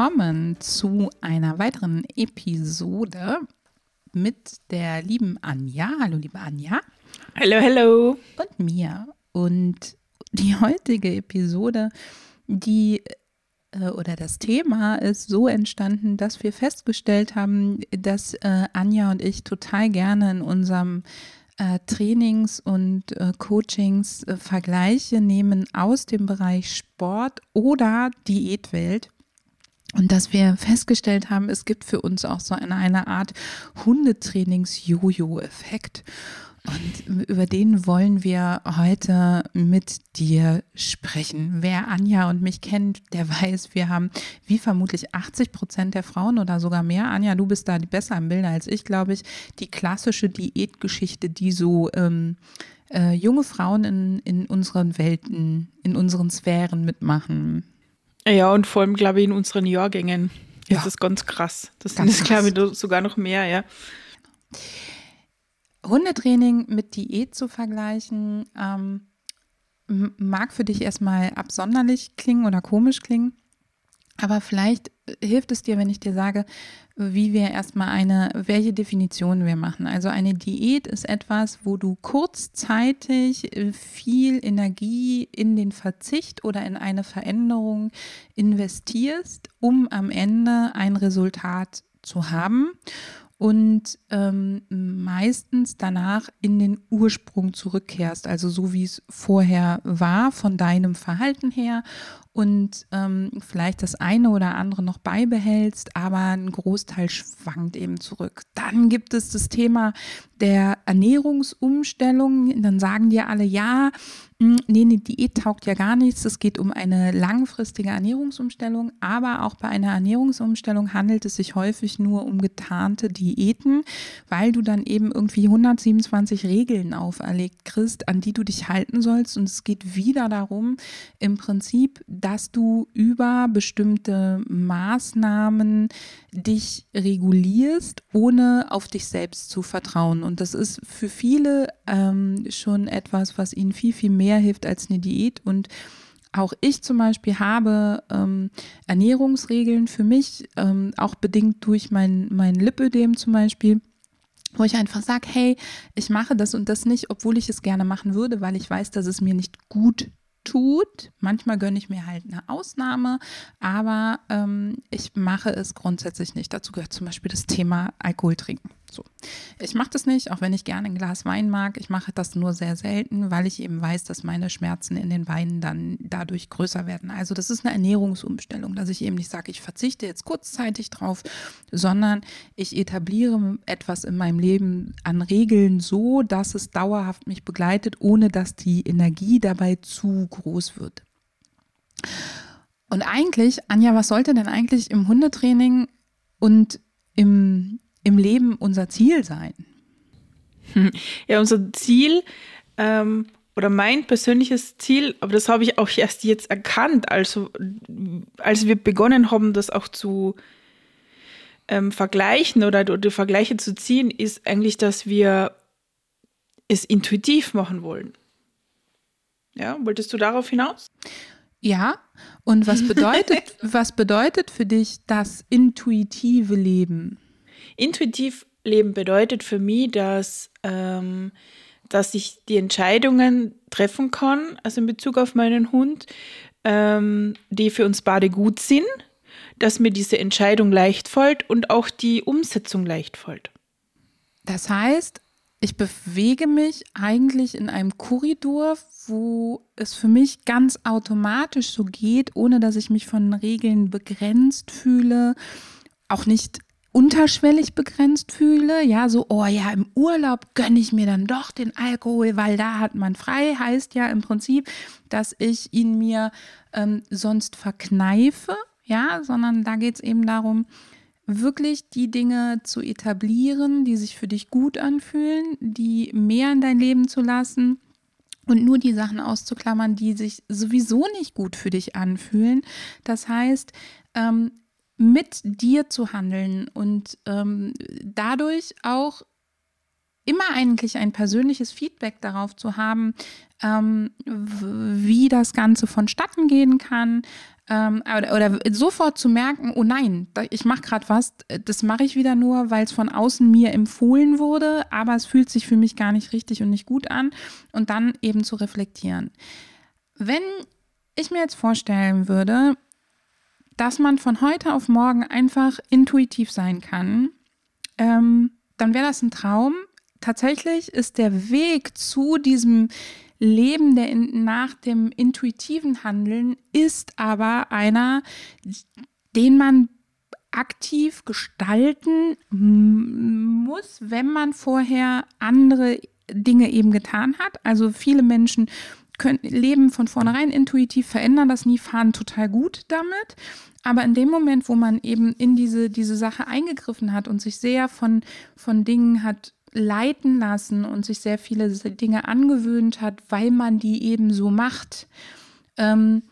Willkommen zu einer weiteren Episode mit der lieben Anja. Hallo, liebe Anja. Hallo, hallo. Und mir. Und die heutige Episode, die äh, oder das Thema ist so entstanden, dass wir festgestellt haben, dass äh, Anja und ich total gerne in unserem äh, Trainings und äh, Coachings äh, Vergleiche nehmen aus dem Bereich Sport oder Diätwelt. Und dass wir festgestellt haben, es gibt für uns auch so eine, eine Art Hundetrainings-Jojo-Effekt. Und über den wollen wir heute mit dir sprechen. Wer Anja und mich kennt, der weiß, wir haben wie vermutlich 80 Prozent der Frauen oder sogar mehr. Anja, du bist da besser im Bilde als ich, glaube ich. Die klassische Diätgeschichte, die so ähm, äh, junge Frauen in, in unseren Welten, in unseren Sphären mitmachen. Ja, und vor allem, glaube ich, in unseren Jahrgängen ja. ist das ganz krass. Das ganz sind, glaube ich, sogar noch mehr, ja. Hundetraining mit Diät zu vergleichen, ähm, mag für dich erstmal absonderlich klingen oder komisch klingen. Aber vielleicht hilft es dir, wenn ich dir sage, wie wir erstmal eine, welche Definition wir machen. Also eine Diät ist etwas, wo du kurzzeitig viel Energie in den Verzicht oder in eine Veränderung investierst, um am Ende ein Resultat zu haben und ähm, meistens danach in den Ursprung zurückkehrst, also so wie es vorher war von deinem Verhalten her und ähm, vielleicht das eine oder andere noch beibehältst, aber ein Großteil schwankt eben zurück. Dann gibt es das Thema der Ernährungsumstellung. Dann sagen dir alle, ja, hm, nee, eine Diät taugt ja gar nichts. Es geht um eine langfristige Ernährungsumstellung, aber auch bei einer Ernährungsumstellung handelt es sich häufig nur um getarnte Diäten, weil du dann eben irgendwie 127 Regeln auferlegt kriegst, an die du dich halten sollst. Und es geht wieder darum, im Prinzip, dass du über bestimmte Maßnahmen dich regulierst, ohne auf dich selbst zu vertrauen. Und das ist für viele ähm, schon etwas, was ihnen viel, viel mehr hilft als eine Diät. Und auch ich zum Beispiel habe ähm, Ernährungsregeln für mich, ähm, auch bedingt durch mein, mein Lipödem zum Beispiel wo ich einfach sage, hey, ich mache das und das nicht, obwohl ich es gerne machen würde, weil ich weiß, dass es mir nicht gut tut. Manchmal gönne ich mir halt eine Ausnahme, aber ähm, ich mache es grundsätzlich nicht. Dazu gehört zum Beispiel das Thema Alkohol trinken. So. Ich mache das nicht, auch wenn ich gerne ein Glas Wein mag. Ich mache das nur sehr selten, weil ich eben weiß, dass meine Schmerzen in den Weinen dann dadurch größer werden. Also das ist eine Ernährungsumstellung, dass ich eben nicht sage, ich verzichte jetzt kurzzeitig drauf, sondern ich etabliere etwas in meinem Leben an Regeln so, dass es dauerhaft mich begleitet, ohne dass die Energie dabei zu groß wird. Und eigentlich, Anja, was sollte denn eigentlich im Hundetraining und im im Leben unser Ziel sein? Ja, unser Ziel ähm, oder mein persönliches Ziel, aber das habe ich auch erst jetzt erkannt, also als wir begonnen haben, das auch zu ähm, vergleichen oder, oder Vergleiche zu ziehen, ist eigentlich, dass wir es intuitiv machen wollen. Ja, wolltest du darauf hinaus? Ja, und was bedeutet, was bedeutet für dich das intuitive Leben? Intuitiv leben bedeutet für mich, dass, ähm, dass ich die Entscheidungen treffen kann, also in Bezug auf meinen Hund, ähm, die für uns beide gut sind, dass mir diese Entscheidung leicht fällt und auch die Umsetzung leicht fällt. Das heißt, ich bewege mich eigentlich in einem Korridor, wo es für mich ganz automatisch so geht, ohne dass ich mich von Regeln begrenzt fühle, auch nicht unterschwellig begrenzt fühle, ja, so, oh ja, im Urlaub gönne ich mir dann doch den Alkohol, weil da hat man frei, heißt ja im Prinzip, dass ich ihn mir ähm, sonst verkneife, ja, sondern da geht es eben darum, wirklich die Dinge zu etablieren, die sich für dich gut anfühlen, die mehr in dein Leben zu lassen und nur die Sachen auszuklammern, die sich sowieso nicht gut für dich anfühlen. Das heißt, ähm, mit dir zu handeln und ähm, dadurch auch immer eigentlich ein persönliches Feedback darauf zu haben, ähm, wie das Ganze vonstatten gehen kann. Ähm, oder, oder, sofort zu merken, oh nein, ich mache gerade was, das mache ich wieder nur, weil es von außen mir empfohlen wurde, aber es fühlt sich für mich gar nicht richtig und nicht gut an. Und dann eben zu reflektieren. Wenn ich mir jetzt vorstellen würde, dass man von heute auf morgen einfach intuitiv sein kann, ähm, dann wäre das ein Traum, tatsächlich ist der Weg zu diesem Leben der in, nach dem intuitiven Handeln ist aber einer, den man aktiv gestalten muss, wenn man vorher andere Dinge eben getan hat. Also viele Menschen können, leben von vornherein intuitiv, verändern das nie, fahren total gut damit. Aber in dem Moment, wo man eben in diese, diese Sache eingegriffen hat und sich sehr von, von Dingen hat leiten lassen und sich sehr viele Dinge angewöhnt hat, weil man die eben so macht, ähm,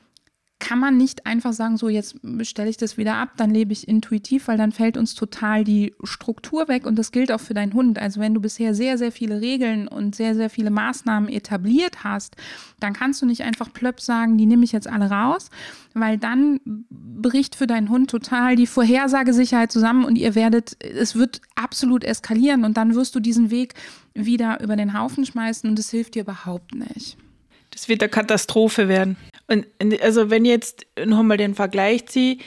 kann man nicht einfach sagen, so jetzt stelle ich das wieder ab, dann lebe ich intuitiv, weil dann fällt uns total die Struktur weg und das gilt auch für deinen Hund. Also wenn du bisher sehr, sehr viele Regeln und sehr, sehr viele Maßnahmen etabliert hast, dann kannst du nicht einfach plöpp sagen, die nehme ich jetzt alle raus, weil dann bricht für deinen Hund total die Vorhersagesicherheit zusammen und ihr werdet, es wird absolut eskalieren und dann wirst du diesen Weg wieder über den Haufen schmeißen und es hilft dir überhaupt nicht. Das wird eine Katastrophe werden. Und also wenn ich jetzt nochmal den Vergleich ziehe,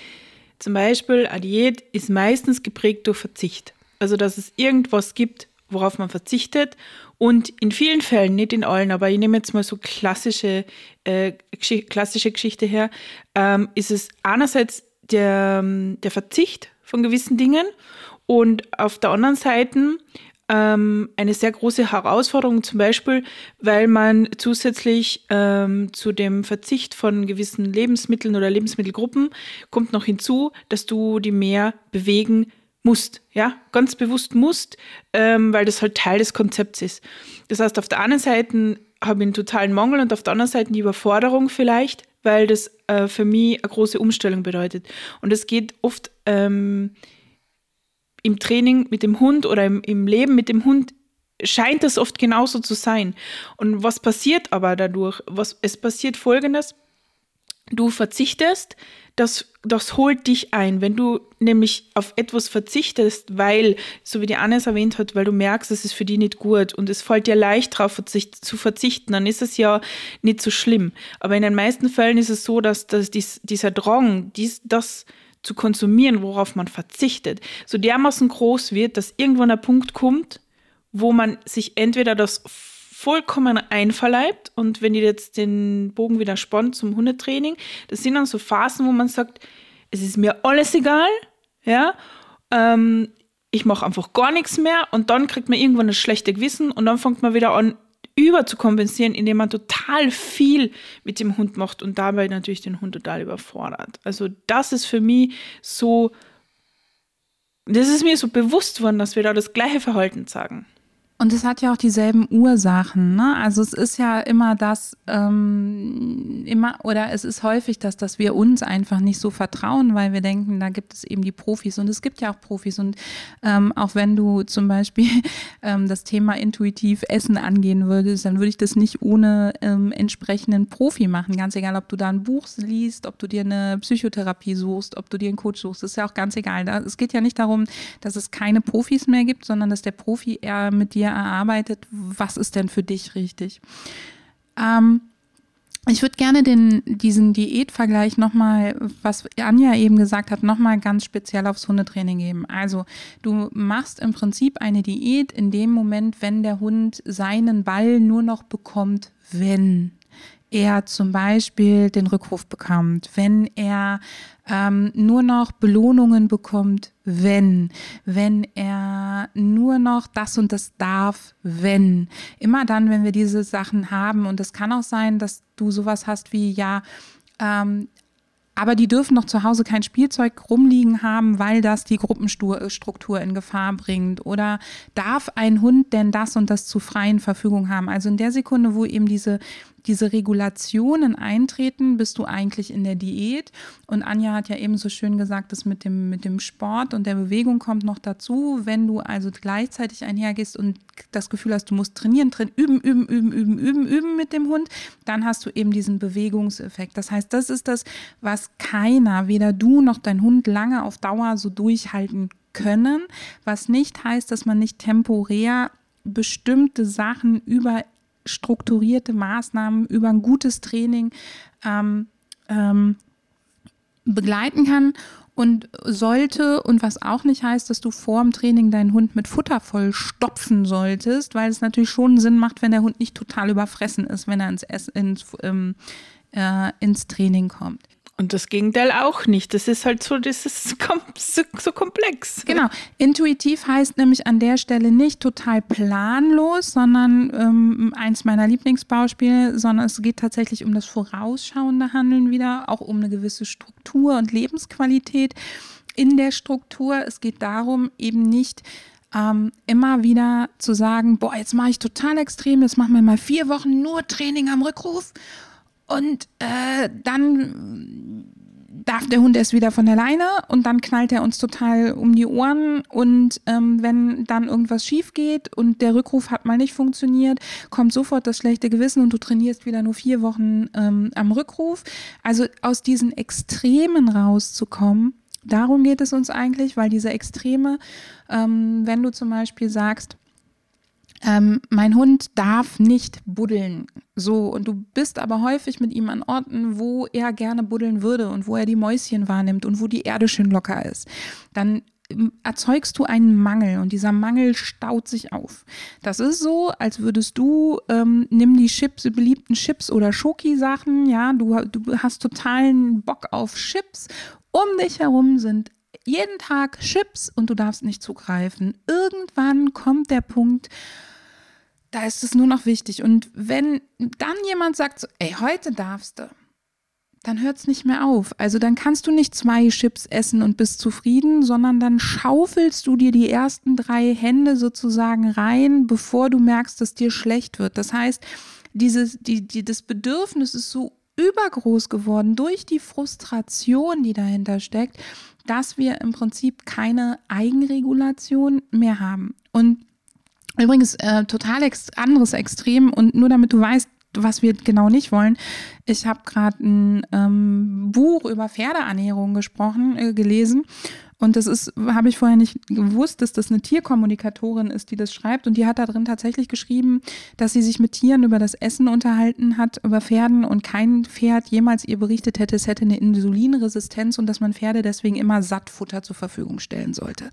zum Beispiel eine Diät ist meistens geprägt durch Verzicht. Also dass es irgendwas gibt, worauf man verzichtet. Und in vielen Fällen, nicht in allen, aber ich nehme jetzt mal so klassische, äh, klassische Geschichte her, ähm, ist es einerseits der, der Verzicht von gewissen Dingen und auf der anderen Seite ähm, eine sehr große Herausforderung, zum Beispiel, weil man zusätzlich ähm, zu dem Verzicht von gewissen Lebensmitteln oder Lebensmittelgruppen kommt noch hinzu, dass du die mehr bewegen musst, ja, ganz bewusst musst, ähm, weil das halt Teil des Konzepts ist. Das heißt, auf der einen Seite habe ich einen totalen Mangel und auf der anderen Seite die Überforderung vielleicht, weil das äh, für mich eine große Umstellung bedeutet. Und es geht oft ähm, im Training mit dem Hund oder im, im Leben mit dem Hund scheint das oft genauso zu sein. Und was passiert aber dadurch? Was, es passiert folgendes. Du verzichtest, das, das holt dich ein. Wenn du nämlich auf etwas verzichtest, weil, so wie die Anne es erwähnt hat, weil du merkst, es ist für die nicht gut und es fällt dir leicht darauf verzicht, zu verzichten, dann ist es ja nicht so schlimm. Aber in den meisten Fällen ist es so, dass, dass dies, dieser Drang, dies, das, zu konsumieren, worauf man verzichtet, so dermaßen groß wird, dass irgendwann der Punkt kommt, wo man sich entweder das vollkommen einverleibt und wenn ihr jetzt den Bogen wieder spannt zum Hundetraining, das sind dann so Phasen, wo man sagt, es ist mir alles egal, ja, ähm, ich mache einfach gar nichts mehr und dann kriegt man irgendwann das schlechte Gewissen und dann fängt man wieder an, überzukompensieren, indem man total viel mit dem Hund macht und dabei natürlich den Hund total überfordert. Also das ist für mich so, das ist mir so bewusst worden, dass wir da das gleiche Verhalten sagen. Und es hat ja auch dieselben Ursachen. Ne? Also es ist ja immer das, ähm, immer, oder es ist häufig das, dass wir uns einfach nicht so vertrauen, weil wir denken, da gibt es eben die Profis und es gibt ja auch Profis. Und ähm, auch wenn du zum Beispiel ähm, das Thema intuitiv Essen angehen würdest, dann würde ich das nicht ohne ähm, entsprechenden Profi machen. Ganz egal, ob du da ein Buch liest, ob du dir eine Psychotherapie suchst, ob du dir einen Coach suchst, ist ja auch ganz egal. Es geht ja nicht darum, dass es keine Profis mehr gibt, sondern dass der Profi eher mit dir erarbeitet, was ist denn für dich richtig. Ähm, ich würde gerne den, diesen Diätvergleich nochmal, was Anja eben gesagt hat, nochmal ganz speziell aufs Hundetraining geben. Also du machst im Prinzip eine Diät in dem Moment, wenn der Hund seinen Ball nur noch bekommt, wenn er zum Beispiel den Rückruf bekommt, wenn er ähm, nur noch Belohnungen bekommt, wenn, wenn er nur noch das und das darf, wenn. Immer dann, wenn wir diese Sachen haben. Und es kann auch sein, dass du sowas hast wie, ja, ähm, aber die dürfen doch zu Hause kein Spielzeug rumliegen haben, weil das die Gruppenstruktur in Gefahr bringt. Oder darf ein Hund denn das und das zu freien Verfügung haben? Also in der Sekunde, wo eben diese diese Regulationen eintreten, bist du eigentlich in der Diät. Und Anja hat ja eben so schön gesagt, das mit dem, mit dem Sport und der Bewegung kommt noch dazu. Wenn du also gleichzeitig einhergehst und das Gefühl hast, du musst trainieren, trainieren, üben, üben, üben, üben, üben, üben mit dem Hund, dann hast du eben diesen Bewegungseffekt. Das heißt, das ist das, was keiner, weder du noch dein Hund lange auf Dauer so durchhalten können, was nicht heißt, dass man nicht temporär bestimmte Sachen über strukturierte Maßnahmen, über ein gutes Training ähm, ähm, begleiten kann und sollte und was auch nicht heißt, dass du vor dem Training deinen Hund mit Futter voll stopfen solltest, weil es natürlich schon Sinn macht, wenn der Hund nicht total überfressen ist, wenn er ins, ins, ähm, äh, ins Training kommt. Und das Gegenteil auch nicht. Das ist halt so, das ist so, so komplex. Genau. Intuitiv heißt nämlich an der Stelle nicht total planlos, sondern ähm, eins meiner Lieblingsbauspiele, sondern es geht tatsächlich um das vorausschauende Handeln wieder, auch um eine gewisse Struktur und Lebensqualität in der Struktur. Es geht darum, eben nicht ähm, immer wieder zu sagen, boah, jetzt mache ich total extrem, jetzt machen wir mal vier Wochen nur Training am Rückruf und äh, dann darf der Hund erst wieder von der Leine und dann knallt er uns total um die Ohren. Und ähm, wenn dann irgendwas schief geht und der Rückruf hat mal nicht funktioniert, kommt sofort das schlechte Gewissen und du trainierst wieder nur vier Wochen ähm, am Rückruf. Also aus diesen Extremen rauszukommen, darum geht es uns eigentlich, weil diese Extreme, ähm, wenn du zum Beispiel sagst, ähm, mein Hund darf nicht buddeln. So, und du bist aber häufig mit ihm an Orten, wo er gerne buddeln würde und wo er die Mäuschen wahrnimmt und wo die Erde schön locker ist. Dann ähm, erzeugst du einen Mangel und dieser Mangel staut sich auf. Das ist so, als würdest du, ähm, nimm die Chips, beliebten Chips oder Schoki-Sachen, ja, du, du hast totalen Bock auf Chips. Um dich herum sind jeden Tag Chips und du darfst nicht zugreifen. Irgendwann kommt der Punkt, da ist es nur noch wichtig. Und wenn dann jemand sagt, so, ey, heute darfst du, dann hört es nicht mehr auf. Also dann kannst du nicht zwei Chips essen und bist zufrieden, sondern dann schaufelst du dir die ersten drei Hände sozusagen rein, bevor du merkst, dass dir schlecht wird. Das heißt, dieses, die, die, das Bedürfnis ist so übergroß geworden durch die Frustration, die dahinter steckt, dass wir im Prinzip keine Eigenregulation mehr haben. Und Übrigens, äh, total ex anderes Extrem und nur damit du weißt, was wir genau nicht wollen. Ich habe gerade ein ähm, Buch über Pferdeernährung gesprochen, äh, gelesen. Und das ist, habe ich vorher nicht gewusst, dass das eine Tierkommunikatorin ist, die das schreibt. Und die hat da drin tatsächlich geschrieben, dass sie sich mit Tieren über das Essen unterhalten hat, über Pferden und kein Pferd jemals ihr berichtet hätte, es hätte eine Insulinresistenz und dass man Pferde deswegen immer Sattfutter zur Verfügung stellen sollte.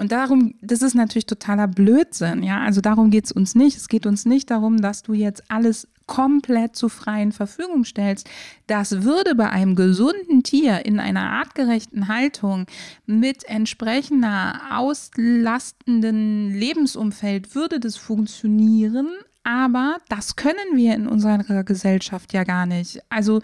Und darum, das ist natürlich totaler Blödsinn, ja. Also darum geht es uns nicht. Es geht uns nicht darum, dass du jetzt alles komplett zur freien Verfügung stellst. Das würde bei einem gesunden Tier in einer artgerechten Haltung mit entsprechender auslastenden Lebensumfeld würde das funktionieren, aber das können wir in unserer Gesellschaft ja gar nicht. Also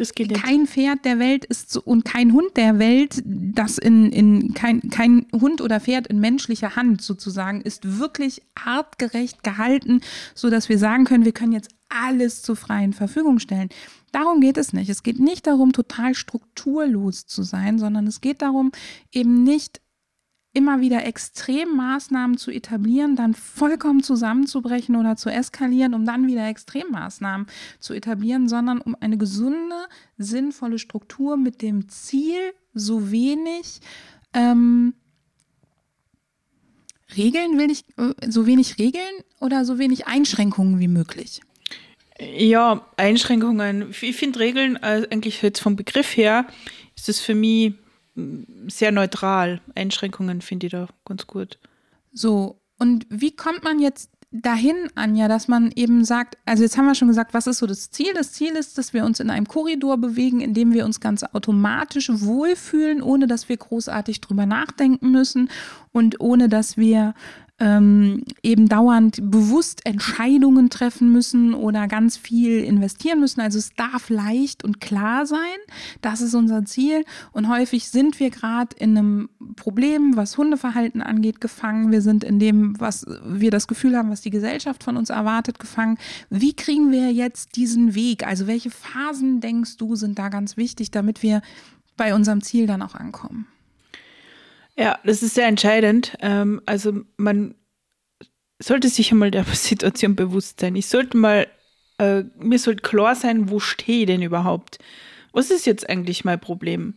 das geht. Kein Pferd der Welt ist so, und kein Hund der Welt, das in, in kein, kein Hund oder Pferd in menschlicher Hand sozusagen, ist wirklich artgerecht gehalten, sodass wir sagen können, wir können jetzt alles zur freien Verfügung stellen. Darum geht es nicht. Es geht nicht darum, total strukturlos zu sein, sondern es geht darum, eben nicht immer wieder Extremmaßnahmen zu etablieren, dann vollkommen zusammenzubrechen oder zu eskalieren, um dann wieder Extremmaßnahmen zu etablieren, sondern um eine gesunde, sinnvolle Struktur mit dem Ziel, so wenig ähm, Regeln will ich, äh, so wenig Regeln oder so wenig Einschränkungen wie möglich. Ja, Einschränkungen. Ich finde Regeln äh, eigentlich jetzt vom Begriff her ist es für mich sehr neutral. Einschränkungen finde ich da ganz gut. So, und wie kommt man jetzt dahin, Anja, dass man eben sagt, also jetzt haben wir schon gesagt, was ist so das Ziel? Das Ziel ist, dass wir uns in einem Korridor bewegen, in dem wir uns ganz automatisch wohlfühlen, ohne dass wir großartig drüber nachdenken müssen und ohne dass wir ähm, eben dauernd bewusst Entscheidungen treffen müssen oder ganz viel investieren müssen. Also es darf leicht und klar sein. Das ist unser Ziel. Und häufig sind wir gerade in einem Problem, was Hundeverhalten angeht, gefangen. Wir sind in dem, was wir das Gefühl haben, was die Gesellschaft von uns erwartet, gefangen. Wie kriegen wir jetzt diesen Weg? Also welche Phasen denkst du sind da ganz wichtig, damit wir bei unserem Ziel dann auch ankommen? Ja, das ist sehr entscheidend. Ähm, also man sollte sich einmal der Situation bewusst sein. Ich sollte mal, äh, mir sollte klar sein, wo stehe ich denn überhaupt? Was ist jetzt eigentlich mein Problem?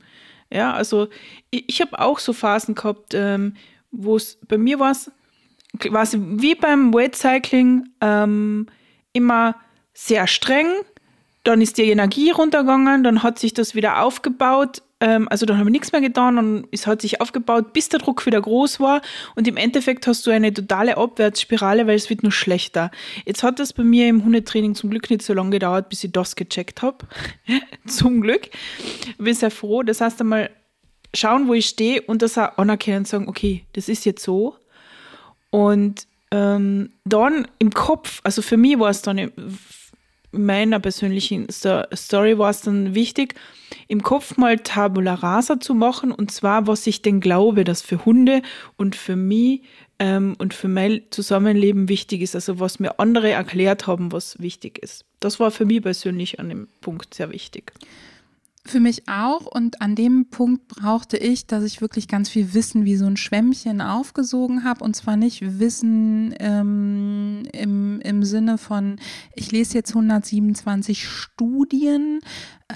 Ja, also ich, ich habe auch so Phasen gehabt, ähm, wo es bei mir war quasi wie beim Weightcycling ähm, immer sehr streng, dann ist die Energie runtergegangen, dann hat sich das wieder aufgebaut ähm, also da haben wir nichts mehr getan und es hat sich aufgebaut, bis der Druck wieder groß war und im Endeffekt hast du eine totale Abwärtsspirale, weil es wird nur schlechter. Jetzt hat das bei mir im Hundetraining zum Glück nicht so lange gedauert, bis ich das gecheckt habe. zum Glück. Bin sehr froh. Das heißt einmal schauen, wo ich stehe und das auch anerkennen und sagen, okay, das ist jetzt so. Und ähm, dann im Kopf, also für mich war es dann meiner persönlichen Story war es dann wichtig, im Kopf mal Tabula Rasa zu machen und zwar, was ich denn glaube, dass für Hunde und für mich ähm, und für mein Zusammenleben wichtig ist, also was mir andere erklärt haben, was wichtig ist. Das war für mich persönlich an dem Punkt sehr wichtig. Für mich auch. Und an dem Punkt brauchte ich, dass ich wirklich ganz viel Wissen wie so ein Schwämmchen aufgesogen habe. Und zwar nicht Wissen ähm, im, im Sinne von, ich lese jetzt 127 Studien.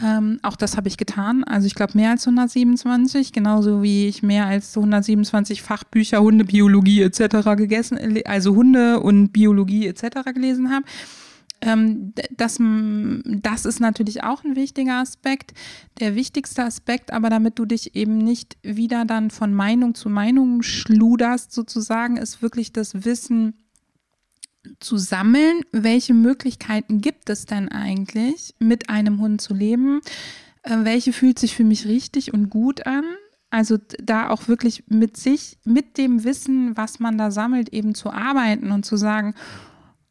Ähm, auch das habe ich getan. Also ich glaube mehr als 127, genauso wie ich mehr als 127 Fachbücher Hundebiologie etc. gegessen, also Hunde und Biologie etc. gelesen habe. Ähm, das, das ist natürlich auch ein wichtiger Aspekt. Der wichtigste Aspekt, aber damit du dich eben nicht wieder dann von Meinung zu Meinung schluderst, sozusagen, ist wirklich das Wissen zu sammeln. Welche Möglichkeiten gibt es denn eigentlich, mit einem Hund zu leben? Äh, welche fühlt sich für mich richtig und gut an? Also da auch wirklich mit sich, mit dem Wissen, was man da sammelt, eben zu arbeiten und zu sagen,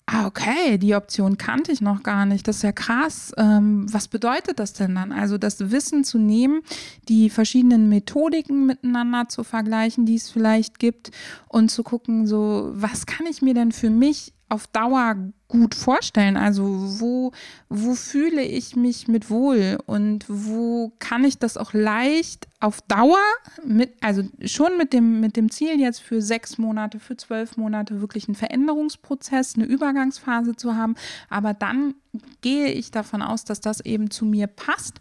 Ah, okay, die Option kannte ich noch gar nicht. Das ist ja krass. Ähm, was bedeutet das denn dann? Also das Wissen zu nehmen, die verschiedenen Methodiken miteinander zu vergleichen, die es vielleicht gibt und zu gucken, so, was kann ich mir denn für mich auf Dauer gut vorstellen? Also wo, wo fühle ich mich mit wohl und wo kann ich das auch leicht auf Dauer mit, also schon mit dem, mit dem Ziel jetzt für sechs Monate, für zwölf Monate wirklich einen Veränderungsprozess, eine Übergangsphase zu haben. Aber dann gehe ich davon aus, dass das eben zu mir passt.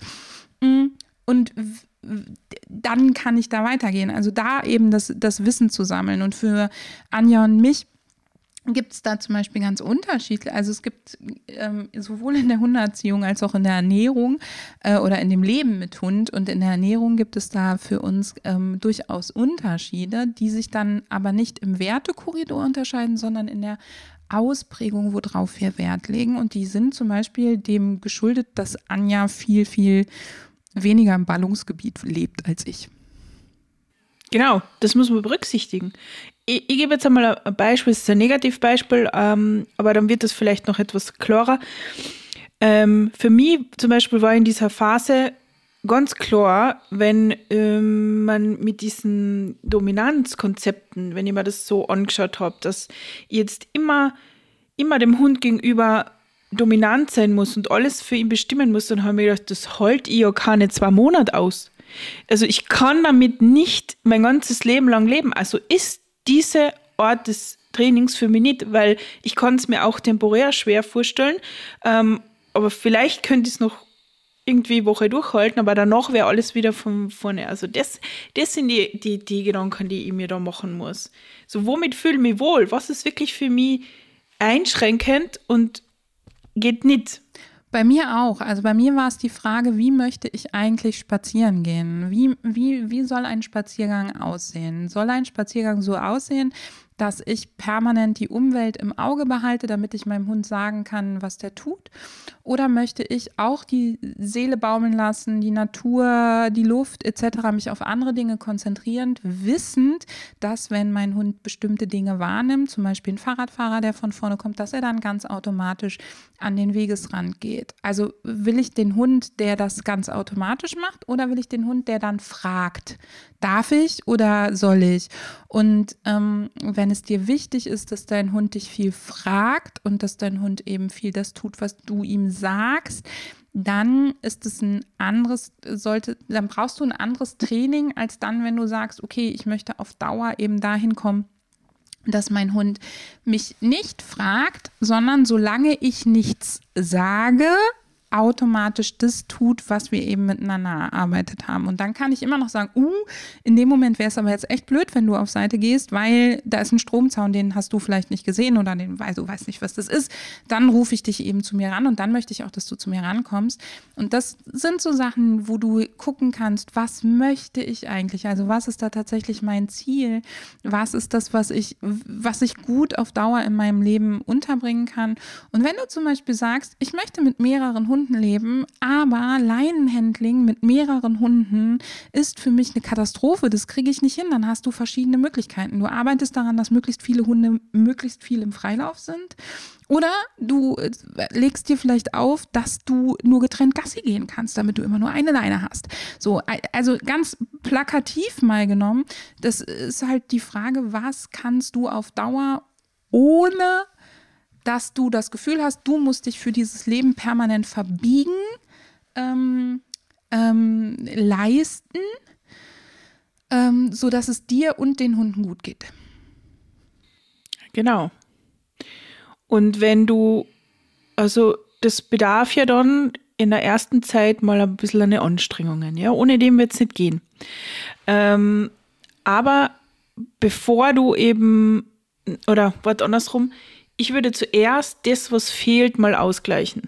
Und dann kann ich da weitergehen. Also da eben das, das Wissen zu sammeln. Und für Anja und mich gibt es da zum Beispiel ganz unterschiedlich. Also es gibt ähm, sowohl in der Hunderziehung als auch in der Ernährung äh, oder in dem Leben mit Hund und in der Ernährung gibt es da für uns ähm, durchaus Unterschiede, die sich dann aber nicht im Wertekorridor unterscheiden, sondern in der Ausprägung, worauf wir Wert legen. Und die sind zum Beispiel dem geschuldet, dass Anja viel, viel weniger im Ballungsgebiet lebt als ich. Genau, das muss man berücksichtigen. Ich, ich gebe jetzt einmal ein Beispiel, es ist ein Negativbeispiel, ähm, aber dann wird das vielleicht noch etwas klarer. Ähm, für mich zum Beispiel war in dieser Phase ganz klar, wenn ähm, man mit diesen Dominanzkonzepten, wenn ich mir das so angeschaut habe, dass ich jetzt immer, immer dem Hund gegenüber dominant sein muss und alles für ihn bestimmen muss, dann habe ich mir gedacht, das hält ich ja keine zwei Monate aus. Also ich kann damit nicht mein ganzes Leben lang leben. Also ist diese Art des Trainings für mich nicht, weil ich kann es mir auch temporär schwer vorstellen. Ähm, aber vielleicht könnte ich es noch irgendwie Woche durchhalten, aber danach wäre alles wieder von vorne. Also das, das sind die, die, die Gedanken, die ich mir da machen muss. So, womit fühle ich mich wohl? Was ist wirklich für mich einschränkend und geht nicht? Bei mir auch. Also bei mir war es die Frage, wie möchte ich eigentlich spazieren gehen? Wie, wie, wie soll ein Spaziergang aussehen? Soll ein Spaziergang so aussehen, dass ich permanent die Umwelt im Auge behalte, damit ich meinem Hund sagen kann, was der tut? Oder möchte ich auch die Seele baumeln lassen, die Natur, die Luft etc., mich auf andere Dinge konzentrierend, wissend, dass wenn mein Hund bestimmte Dinge wahrnimmt, zum Beispiel ein Fahrradfahrer, der von vorne kommt, dass er dann ganz automatisch an den Wegesrand geht. Also will ich den Hund, der das ganz automatisch macht, oder will ich den Hund, der dann fragt, darf ich oder soll ich? Und ähm, wenn es dir wichtig ist, dass dein Hund dich viel fragt und dass dein Hund eben viel das tut, was du ihm sagst, dann ist es ein anderes, sollte, dann brauchst du ein anderes Training als dann, wenn du sagst, okay, ich möchte auf Dauer eben dahin kommen, dass mein Hund mich nicht fragt, sondern solange ich nichts sage, automatisch das tut, was wir eben miteinander erarbeitet haben. Und dann kann ich immer noch sagen, uh, in dem Moment wäre es aber jetzt echt blöd, wenn du auf Seite gehst, weil da ist ein Stromzaun, den hast du vielleicht nicht gesehen oder den weißt du weißt nicht, was das ist. Dann rufe ich dich eben zu mir ran und dann möchte ich auch, dass du zu mir rankommst. Und das sind so Sachen, wo du gucken kannst, was möchte ich eigentlich? Also was ist da tatsächlich mein Ziel? Was ist das, was ich, was ich gut auf Dauer in meinem Leben unterbringen kann? Und wenn du zum Beispiel sagst, ich möchte mit mehreren Hunden Hunden aber Leinenhandling mit mehreren Hunden ist für mich eine Katastrophe. Das kriege ich nicht hin. Dann hast du verschiedene Möglichkeiten. Du arbeitest daran, dass möglichst viele Hunde möglichst viel im Freilauf sind. Oder du äh, legst dir vielleicht auf, dass du nur getrennt Gassi gehen kannst, damit du immer nur eine Leine hast. So, also ganz plakativ mal genommen, das ist halt die Frage, was kannst du auf Dauer ohne dass du das Gefühl hast, du musst dich für dieses Leben permanent verbiegen, ähm, ähm, leisten, ähm, sodass es dir und den Hunden gut geht. Genau. Und wenn du, also das bedarf ja dann in der ersten Zeit mal ein bisschen eine Anstrengungen, ja, ohne dem wird es nicht gehen. Ähm, aber bevor du eben, oder was andersrum, ich würde zuerst das, was fehlt, mal ausgleichen.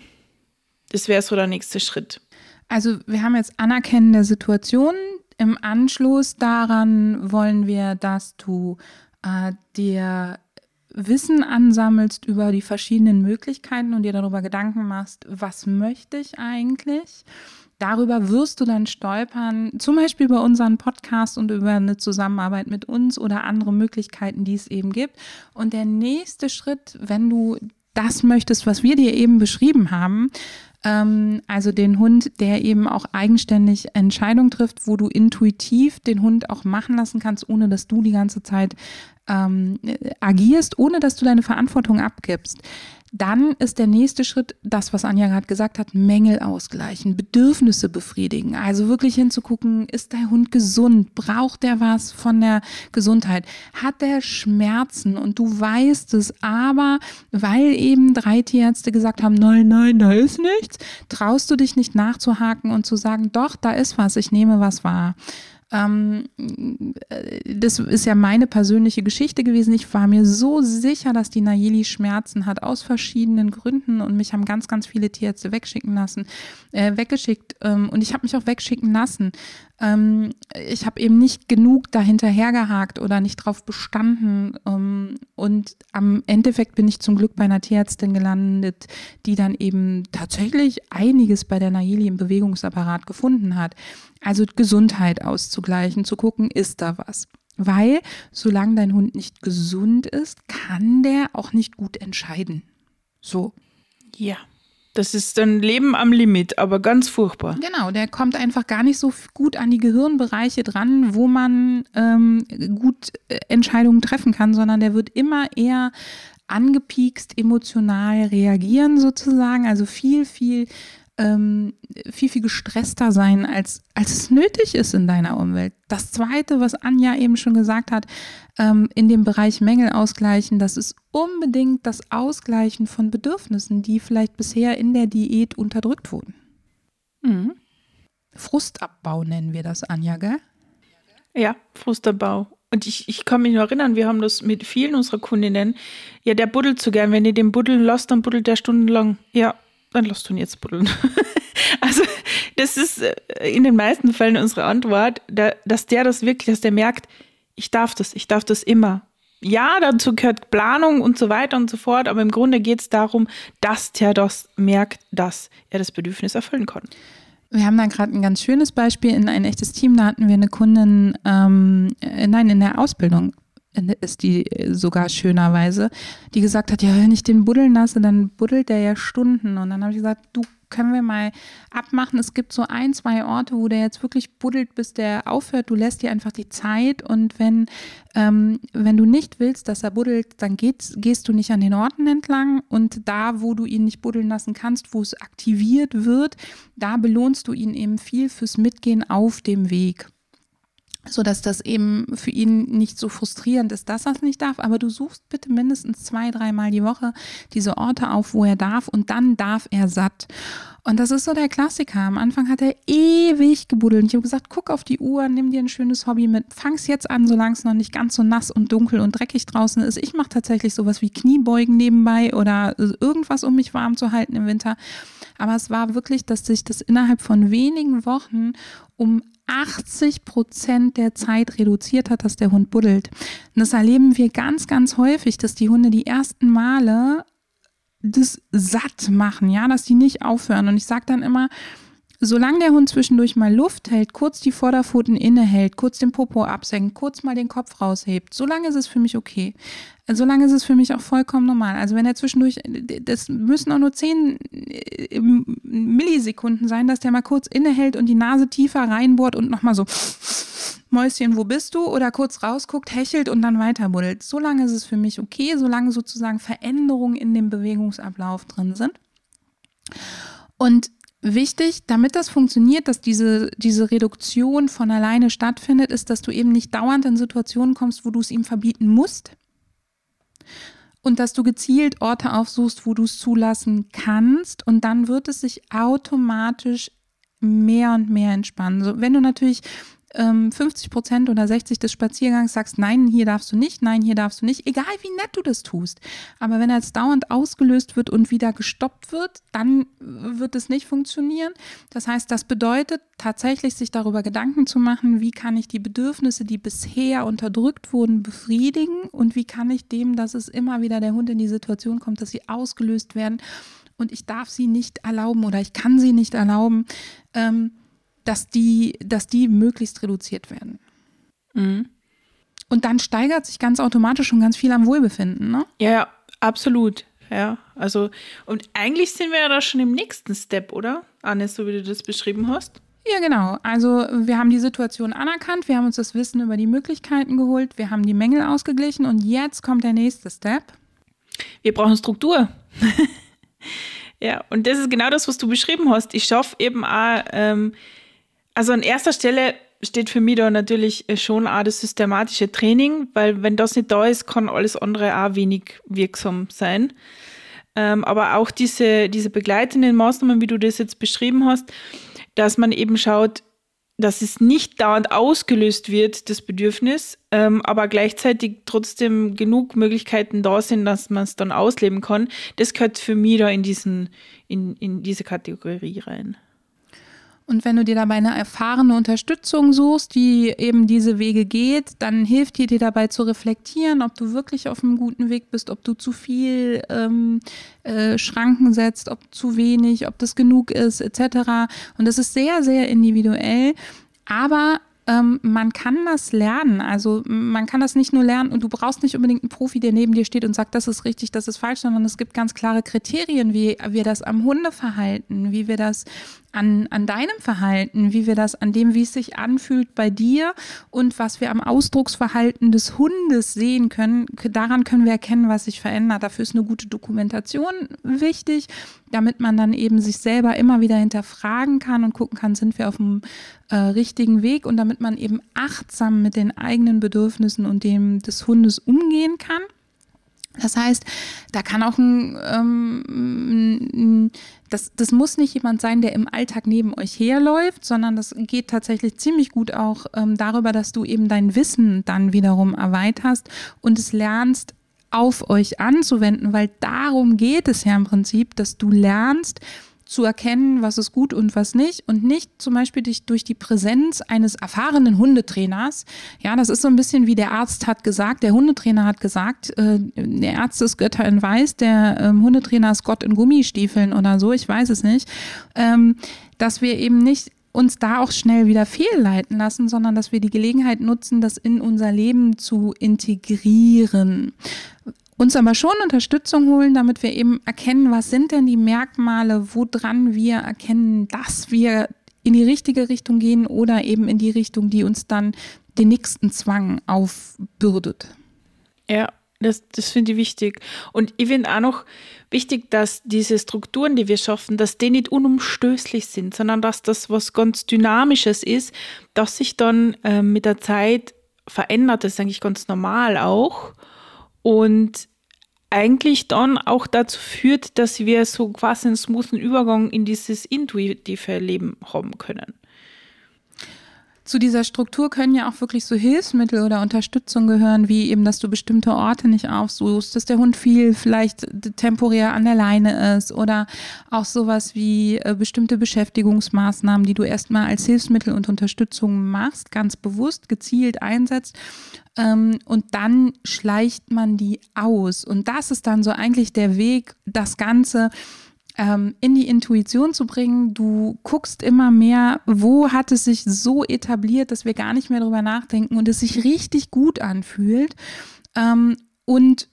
Das wäre so der nächste Schritt. Also wir haben jetzt Anerkennen der Situation. Im Anschluss daran wollen wir, dass du äh, dir Wissen ansammelst über die verschiedenen Möglichkeiten und dir darüber Gedanken machst, was möchte ich eigentlich? Darüber wirst du dann stolpern, zum Beispiel über unseren Podcast und über eine Zusammenarbeit mit uns oder andere Möglichkeiten, die es eben gibt. Und der nächste Schritt, wenn du das möchtest, was wir dir eben beschrieben haben, ähm, also den Hund, der eben auch eigenständig Entscheidungen trifft, wo du intuitiv den Hund auch machen lassen kannst, ohne dass du die ganze Zeit ähm, agierst, ohne dass du deine Verantwortung abgibst. Dann ist der nächste Schritt, das, was Anja gerade gesagt hat, Mängel ausgleichen, Bedürfnisse befriedigen. Also wirklich hinzugucken, ist der Hund gesund? Braucht der was von der Gesundheit? Hat der Schmerzen? Und du weißt es, aber weil eben drei Tierärzte gesagt haben, nein, nein, da ist nichts, traust du dich nicht nachzuhaken und zu sagen, doch, da ist was, ich nehme was wahr. Ähm, das ist ja meine persönliche Geschichte gewesen. Ich war mir so sicher, dass die Nayeli Schmerzen hat, aus verschiedenen Gründen. Und mich haben ganz, ganz viele Tierärzte wegschicken lassen, äh, weggeschickt. Ähm, und ich habe mich auch wegschicken lassen. Ähm, ich habe eben nicht genug dahinter gehakt oder nicht drauf bestanden. Ähm, und am Endeffekt bin ich zum Glück bei einer Tierärztin gelandet, die dann eben tatsächlich einiges bei der Nayeli im Bewegungsapparat gefunden hat. Also Gesundheit auszugleichen, zu gucken, ist da was. Weil solange dein Hund nicht gesund ist, kann der auch nicht gut entscheiden. So. Ja. Das ist ein Leben am Limit, aber ganz furchtbar. Genau, der kommt einfach gar nicht so gut an die Gehirnbereiche dran, wo man ähm, gut äh, Entscheidungen treffen kann, sondern der wird immer eher angepiekst, emotional reagieren sozusagen. Also viel, viel ähm, viel, viel gestresster sein, als, als es nötig ist in deiner Umwelt. Das Zweite, was Anja eben schon gesagt hat, ähm, in dem Bereich Mängel ausgleichen, das ist unbedingt das Ausgleichen von Bedürfnissen, die vielleicht bisher in der Diät unterdrückt wurden. Mhm. Frustabbau nennen wir das, Anja, gell? Ja, Frustabbau. Und ich, ich kann mich nur erinnern, wir haben das mit vielen unserer Kundinnen. Ja, der buddelt so gern. Wenn ihr den buddeln lasst, dann buddelt der stundenlang. Ja, dann lass du ihn jetzt buddeln. also das ist äh, in den meisten Fällen unsere Antwort, dass der das wirklich, dass der merkt, ich darf das, ich darf das immer. ja, dazu gehört Planung und so weiter und so fort, aber im Grunde geht es darum, dass der das merkt, dass er das Bedürfnis erfüllen kann. Wir haben da gerade ein ganz schönes Beispiel in ein echtes Team. Da hatten wir eine Kundin, ähm, äh, nein, in der Ausbildung ist die sogar schönerweise, die gesagt hat, ja, wenn ich den buddeln lasse, dann buddelt der ja Stunden. Und dann habe ich gesagt, du können wir mal abmachen. Es gibt so ein, zwei Orte, wo der jetzt wirklich buddelt, bis der aufhört. Du lässt dir einfach die Zeit und wenn, ähm, wenn du nicht willst, dass er buddelt, dann geht, gehst du nicht an den Orten entlang und da, wo du ihn nicht buddeln lassen kannst, wo es aktiviert wird, da belohnst du ihn eben viel fürs Mitgehen auf dem Weg so dass das eben für ihn nicht so frustrierend ist, dass er es nicht darf. Aber du suchst bitte mindestens zwei, dreimal die Woche diese Orte auf, wo er darf und dann darf er satt. Und das ist so der Klassiker. Am Anfang hat er ewig gebuddelt. Ich habe gesagt, guck auf die Uhr, nimm dir ein schönes Hobby mit, fang's jetzt an, solange es noch nicht ganz so nass und dunkel und dreckig draußen ist. Ich mache tatsächlich sowas wie Kniebeugen nebenbei oder irgendwas, um mich warm zu halten im Winter. Aber es war wirklich, dass sich das innerhalb von wenigen Wochen um 80 Prozent der Zeit reduziert hat, dass der Hund buddelt. Und das erleben wir ganz, ganz häufig, dass die Hunde die ersten Male das satt machen, ja, dass die nicht aufhören. Und ich sage dann immer, Solange der Hund zwischendurch mal Luft hält, kurz die Vorderpfoten innehält, kurz den Popo absenkt, kurz mal den Kopf raushebt, solange ist es für mich okay. Solange ist es für mich auch vollkommen normal. Also wenn er zwischendurch, das müssen auch nur zehn äh, Millisekunden sein, dass der mal kurz innehält und die Nase tiefer reinbohrt und nochmal so Mäuschen, wo bist du? Oder kurz rausguckt, hechelt und dann weiter buddelt. Solange ist es für mich okay, solange sozusagen Veränderungen in dem Bewegungsablauf drin sind. Und wichtig, damit das funktioniert, dass diese, diese Reduktion von alleine stattfindet, ist, dass du eben nicht dauernd in Situationen kommst, wo du es ihm verbieten musst. Und dass du gezielt Orte aufsuchst, wo du es zulassen kannst. Und dann wird es sich automatisch mehr und mehr entspannen. So, wenn du natürlich 50 ähm, Prozent oder 60 des Spaziergangs sagst, nein, hier darfst du nicht, nein, hier darfst du nicht, egal wie nett du das tust. Aber wenn jetzt dauernd ausgelöst wird und wieder gestoppt wird, dann wird es nicht funktionieren. Das heißt, das bedeutet tatsächlich, sich darüber Gedanken zu machen, wie kann ich die Bedürfnisse, die bisher unterdrückt wurden, befriedigen und wie kann ich dem, dass es immer wieder der Hund in die Situation kommt, dass sie ausgelöst werden und ich darf sie nicht erlauben oder ich kann sie nicht erlauben. Ähm, dass die, dass die möglichst reduziert werden. Mhm. Und dann steigert sich ganz automatisch schon ganz viel am Wohlbefinden, ne? Ja, ja, absolut. Ja, also, und eigentlich sind wir ja da schon im nächsten Step, oder? Anne, so wie du das beschrieben hast. Ja, genau. Also wir haben die Situation anerkannt, wir haben uns das Wissen über die Möglichkeiten geholt, wir haben die Mängel ausgeglichen und jetzt kommt der nächste Step. Wir brauchen Struktur. ja, und das ist genau das, was du beschrieben hast. Ich schaffe eben auch ähm, also an erster Stelle steht für mich da natürlich äh, schon auch das systematische Training, weil wenn das nicht da ist, kann alles andere auch wenig wirksam sein. Ähm, aber auch diese, diese begleitenden Maßnahmen, wie du das jetzt beschrieben hast, dass man eben schaut, dass es nicht dauernd ausgelöst wird, das Bedürfnis, ähm, aber gleichzeitig trotzdem genug Möglichkeiten da sind, dass man es dann ausleben kann, das gehört für mich da in, diesen, in, in diese Kategorie rein. Und wenn du dir dabei eine erfahrene Unterstützung suchst, die eben diese Wege geht, dann hilft die dir dabei zu reflektieren, ob du wirklich auf einem guten Weg bist, ob du zu viel ähm, äh, Schranken setzt, ob zu wenig, ob das genug ist, etc. Und das ist sehr, sehr individuell. Aber ähm, man kann das lernen. Also man kann das nicht nur lernen und du brauchst nicht unbedingt einen Profi, der neben dir steht und sagt, das ist richtig, das ist falsch, sondern es gibt ganz klare Kriterien, wie wir das am Hundeverhalten, wie wir das an, an deinem Verhalten, wie wir das an dem, wie es sich anfühlt bei dir und was wir am Ausdrucksverhalten des Hundes sehen können. Daran können wir erkennen, was sich verändert. Dafür ist eine gute Dokumentation wichtig, damit man dann eben sich selber immer wieder hinterfragen kann und gucken kann, sind wir auf dem äh, richtigen Weg und damit man eben achtsam mit den eigenen Bedürfnissen und dem des Hundes umgehen kann. Das heißt, da kann auch ein, ähm, das, das muss nicht jemand sein, der im Alltag neben euch herläuft, sondern das geht tatsächlich ziemlich gut auch ähm, darüber, dass du eben dein Wissen dann wiederum erweiterst und es lernst, auf euch anzuwenden, weil darum geht es ja im Prinzip, dass du lernst, zu erkennen, was ist gut und was nicht und nicht zum Beispiel dich durch die Präsenz eines erfahrenen Hundetrainers, ja, das ist so ein bisschen wie der Arzt hat gesagt, der Hundetrainer hat gesagt, äh, der Arzt ist Götter in Weiß, der ähm, Hundetrainer ist Gott in Gummistiefeln oder so, ich weiß es nicht, ähm, dass wir eben nicht uns da auch schnell wieder fehlleiten lassen, sondern dass wir die Gelegenheit nutzen, das in unser Leben zu integrieren uns aber schon Unterstützung holen, damit wir eben erkennen, was sind denn die Merkmale, woran wir erkennen, dass wir in die richtige Richtung gehen oder eben in die Richtung, die uns dann den nächsten Zwang aufbürdet. Ja, das, das finde ich wichtig. Und ich finde auch noch wichtig, dass diese Strukturen, die wir schaffen, dass die nicht unumstößlich sind, sondern dass das was ganz Dynamisches ist, das sich dann äh, mit der Zeit verändert. Das ist eigentlich ganz normal auch und eigentlich dann auch dazu führt, dass wir so quasi einen smoothen Übergang in dieses intuitive Leben haben können zu dieser Struktur können ja auch wirklich so Hilfsmittel oder Unterstützung gehören, wie eben, dass du bestimmte Orte nicht aufsuchst, dass der Hund viel vielleicht temporär an der Leine ist oder auch sowas wie äh, bestimmte Beschäftigungsmaßnahmen, die du erstmal als Hilfsmittel und Unterstützung machst, ganz bewusst, gezielt einsetzt. Ähm, und dann schleicht man die aus. Und das ist dann so eigentlich der Weg, das Ganze ähm, in die Intuition zu bringen. Du guckst immer mehr, wo hat es sich so etabliert, dass wir gar nicht mehr drüber nachdenken und es sich richtig gut anfühlt. Ähm, und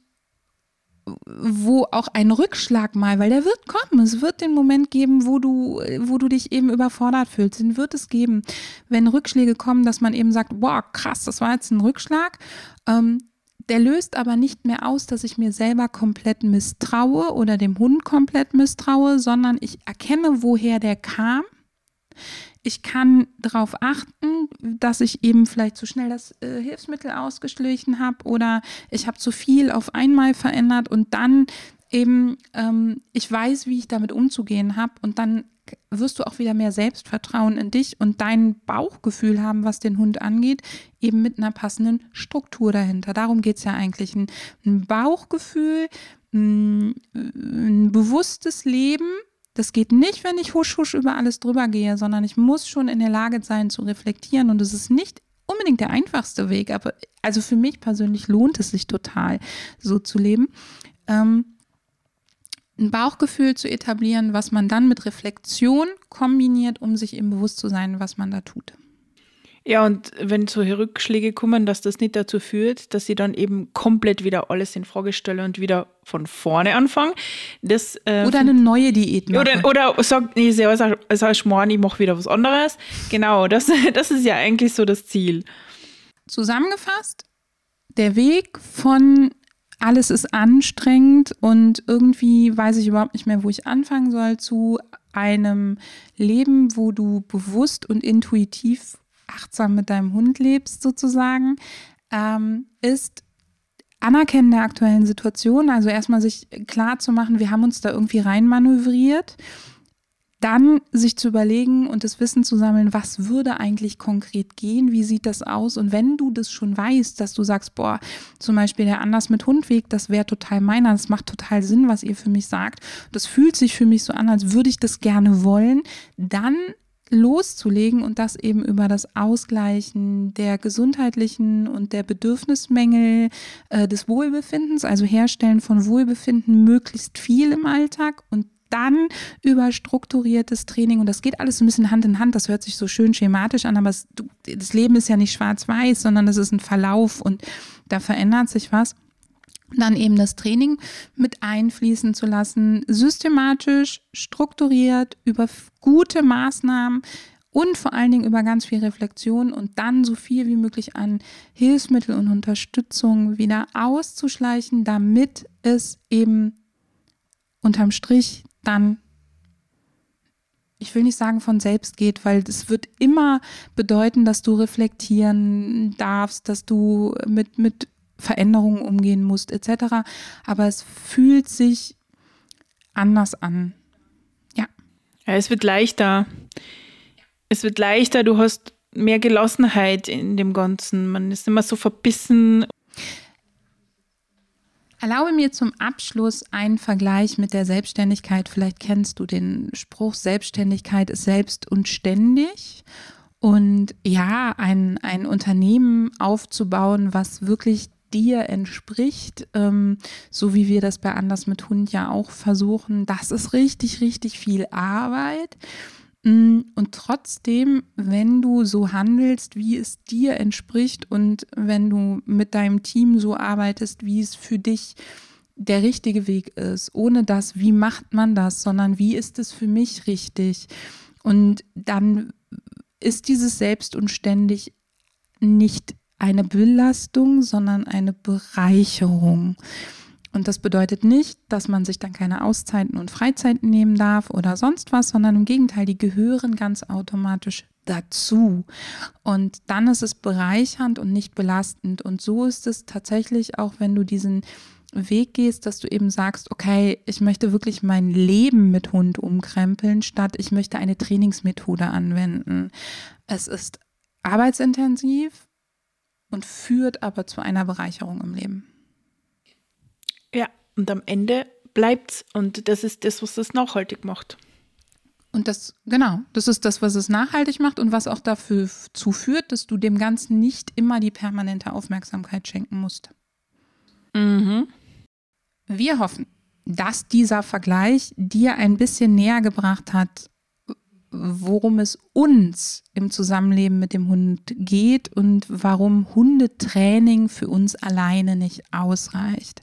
wo auch ein Rückschlag mal, weil der wird kommen. Es wird den Moment geben, wo du, wo du dich eben überfordert fühlst. Den wird es geben, wenn Rückschläge kommen, dass man eben sagt, boah, krass, das war jetzt ein Rückschlag. Ähm, der löst aber nicht mehr aus, dass ich mir selber komplett misstraue oder dem Hund komplett misstraue, sondern ich erkenne, woher der kam. Ich kann darauf achten, dass ich eben vielleicht zu schnell das äh, Hilfsmittel ausgeschlichen habe oder ich habe zu viel auf einmal verändert und dann eben, ähm, ich weiß, wie ich damit umzugehen habe und dann wirst du auch wieder mehr Selbstvertrauen in dich und dein Bauchgefühl haben, was den Hund angeht, eben mit einer passenden Struktur dahinter. Darum geht es ja eigentlich. Ein, Bauchgefühl, ein, ein bewusstes Leben, das geht nicht, wenn ich husch husch über alles drüber gehe, sondern ich muss schon in der Lage sein zu reflektieren und es ist nicht unbedingt der einfachste Weg, aber also für mich persönlich lohnt es sich total, so zu leben. Ähm, ein Bauchgefühl zu etablieren, was man dann mit Reflexion kombiniert, um sich eben bewusst zu sein, was man da tut. Ja, und wenn solche Rückschläge kommen, dass das nicht dazu führt, dass sie dann eben komplett wieder alles in Frage stelle und wieder von vorne anfangen. Das, äh, oder eine neue Diät machen. Oder, oder sagt, nee, ist ein Schmarrn, ich mache wieder was anderes. Genau, das, das ist ja eigentlich so das Ziel. Zusammengefasst, der Weg von alles ist anstrengend und irgendwie weiß ich überhaupt nicht mehr, wo ich anfangen soll, zu einem Leben, wo du bewusst und intuitiv achtsam mit deinem Hund lebst, sozusagen, ähm, ist Anerkennen der aktuellen Situation. Also erstmal sich klar zu machen, wir haben uns da irgendwie reinmanövriert dann sich zu überlegen und das Wissen zu sammeln, was würde eigentlich konkret gehen, wie sieht das aus? Und wenn du das schon weißt, dass du sagst, boah, zum Beispiel der Anders mit Hundweg, das wäre total meiner, das macht total Sinn, was ihr für mich sagt, das fühlt sich für mich so an, als würde ich das gerne wollen, dann loszulegen und das eben über das Ausgleichen der gesundheitlichen und der Bedürfnismängel äh, des Wohlbefindens, also Herstellen von Wohlbefinden möglichst viel im Alltag und dann über strukturiertes Training und das geht alles ein bisschen Hand in Hand. Das hört sich so schön schematisch an, aber es, das Leben ist ja nicht schwarz-weiß, sondern es ist ein Verlauf und da verändert sich was dann eben das Training mit einfließen zu lassen, systematisch, strukturiert, über gute Maßnahmen und vor allen Dingen über ganz viel Reflexion und dann so viel wie möglich an Hilfsmittel und Unterstützung wieder auszuschleichen, damit es eben unterm Strich dann, ich will nicht sagen von selbst geht, weil es wird immer bedeuten, dass du reflektieren darfst, dass du mit, mit Veränderungen umgehen musst, etc. Aber es fühlt sich anders an. Ja. ja. Es wird leichter. Es wird leichter, du hast mehr Gelassenheit in dem Ganzen. Man ist immer so verbissen Erlaube mir zum Abschluss einen Vergleich mit der Selbstständigkeit. Vielleicht kennst du den Spruch, Selbstständigkeit ist selbst und ständig. Und ja, ein, ein Unternehmen aufzubauen, was wirklich dir entspricht, ähm, so wie wir das bei Anders mit Hund ja auch versuchen, das ist richtig, richtig viel Arbeit. Mm, und trotzdem, wenn du so handelst, wie es dir entspricht und wenn du mit deinem Team so arbeitest, wie es für dich der richtige Weg ist, ohne das, wie macht man das, sondern wie ist es für mich richtig? Und dann ist dieses Selbst und ständig nicht eine Belastung, sondern eine Bereicherung. Und das bedeutet nicht, dass man sich dann keine Auszeiten und Freizeiten nehmen darf oder sonst was, sondern im Gegenteil, die gehören ganz automatisch dazu. Und dann ist es bereichernd und nicht belastend. Und so ist es tatsächlich auch, wenn du diesen Weg gehst, dass du eben sagst, okay, ich möchte wirklich mein Leben mit Hund umkrempeln, statt ich möchte eine Trainingsmethode anwenden. Es ist arbeitsintensiv und führt aber zu einer Bereicherung im Leben. Ja, und am Ende bleibt's und das ist das, was das nachhaltig macht. Und das, genau, das ist das, was es nachhaltig macht und was auch dafür zuführt, dass du dem Ganzen nicht immer die permanente Aufmerksamkeit schenken musst. Mhm. Wir hoffen, dass dieser Vergleich dir ein bisschen näher gebracht hat, worum es uns im Zusammenleben mit dem Hund geht und warum Hundetraining für uns alleine nicht ausreicht.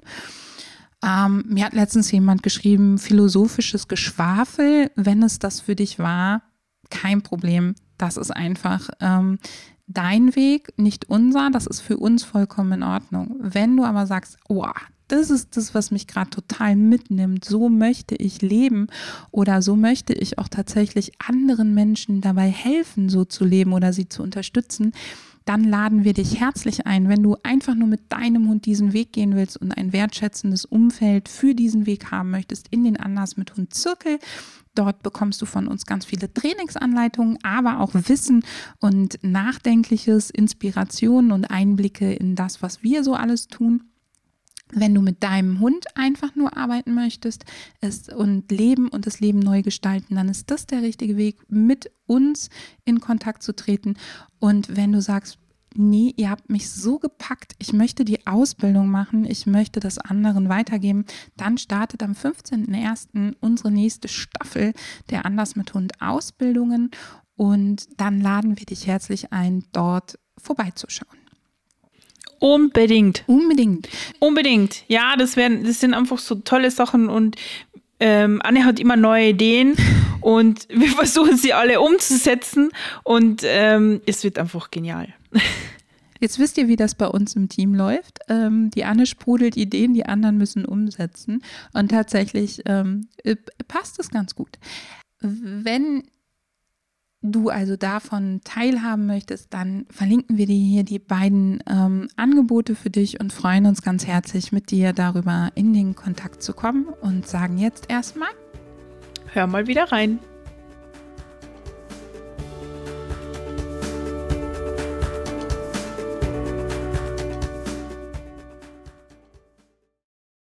Ähm, mir hat letztens jemand geschrieben, philosophisches Geschwafel, wenn es das für dich war, kein Problem. Das ist einfach ähm, dein Weg, nicht unser. Das ist für uns vollkommen in Ordnung. Wenn du aber sagst, oh, das ist das, was mich gerade total mitnimmt. So möchte ich leben oder so möchte ich auch tatsächlich anderen Menschen dabei helfen, so zu leben oder sie zu unterstützen dann laden wir dich herzlich ein, wenn du einfach nur mit deinem Hund diesen Weg gehen willst und ein wertschätzendes Umfeld für diesen Weg haben möchtest, in den Anders mit Hund Zirkel. Dort bekommst du von uns ganz viele Trainingsanleitungen, aber auch Wissen und Nachdenkliches, Inspirationen und Einblicke in das, was wir so alles tun. Wenn du mit deinem Hund einfach nur arbeiten möchtest es, und leben und das Leben neu gestalten, dann ist das der richtige Weg, mit uns in Kontakt zu treten. Und wenn du sagst, nee, ihr habt mich so gepackt, ich möchte die Ausbildung machen, ich möchte das anderen weitergeben, dann startet am 15.01. unsere nächste Staffel der Anders mit Hund Ausbildungen und dann laden wir dich herzlich ein, dort vorbeizuschauen. Unbedingt. Unbedingt. Unbedingt. Ja, das, werden, das sind einfach so tolle Sachen und ähm, Anne hat immer neue Ideen und wir versuchen sie alle umzusetzen und ähm, es wird einfach genial. Jetzt wisst ihr, wie das bei uns im Team läuft. Ähm, die Anne sprudelt Ideen, die anderen müssen umsetzen. Und tatsächlich ähm, äh, passt es ganz gut. Wenn du also davon teilhaben möchtest, dann verlinken wir dir hier die beiden ähm, Angebote für dich und freuen uns ganz herzlich, mit dir darüber in den Kontakt zu kommen und sagen jetzt erstmal, hör mal wieder rein.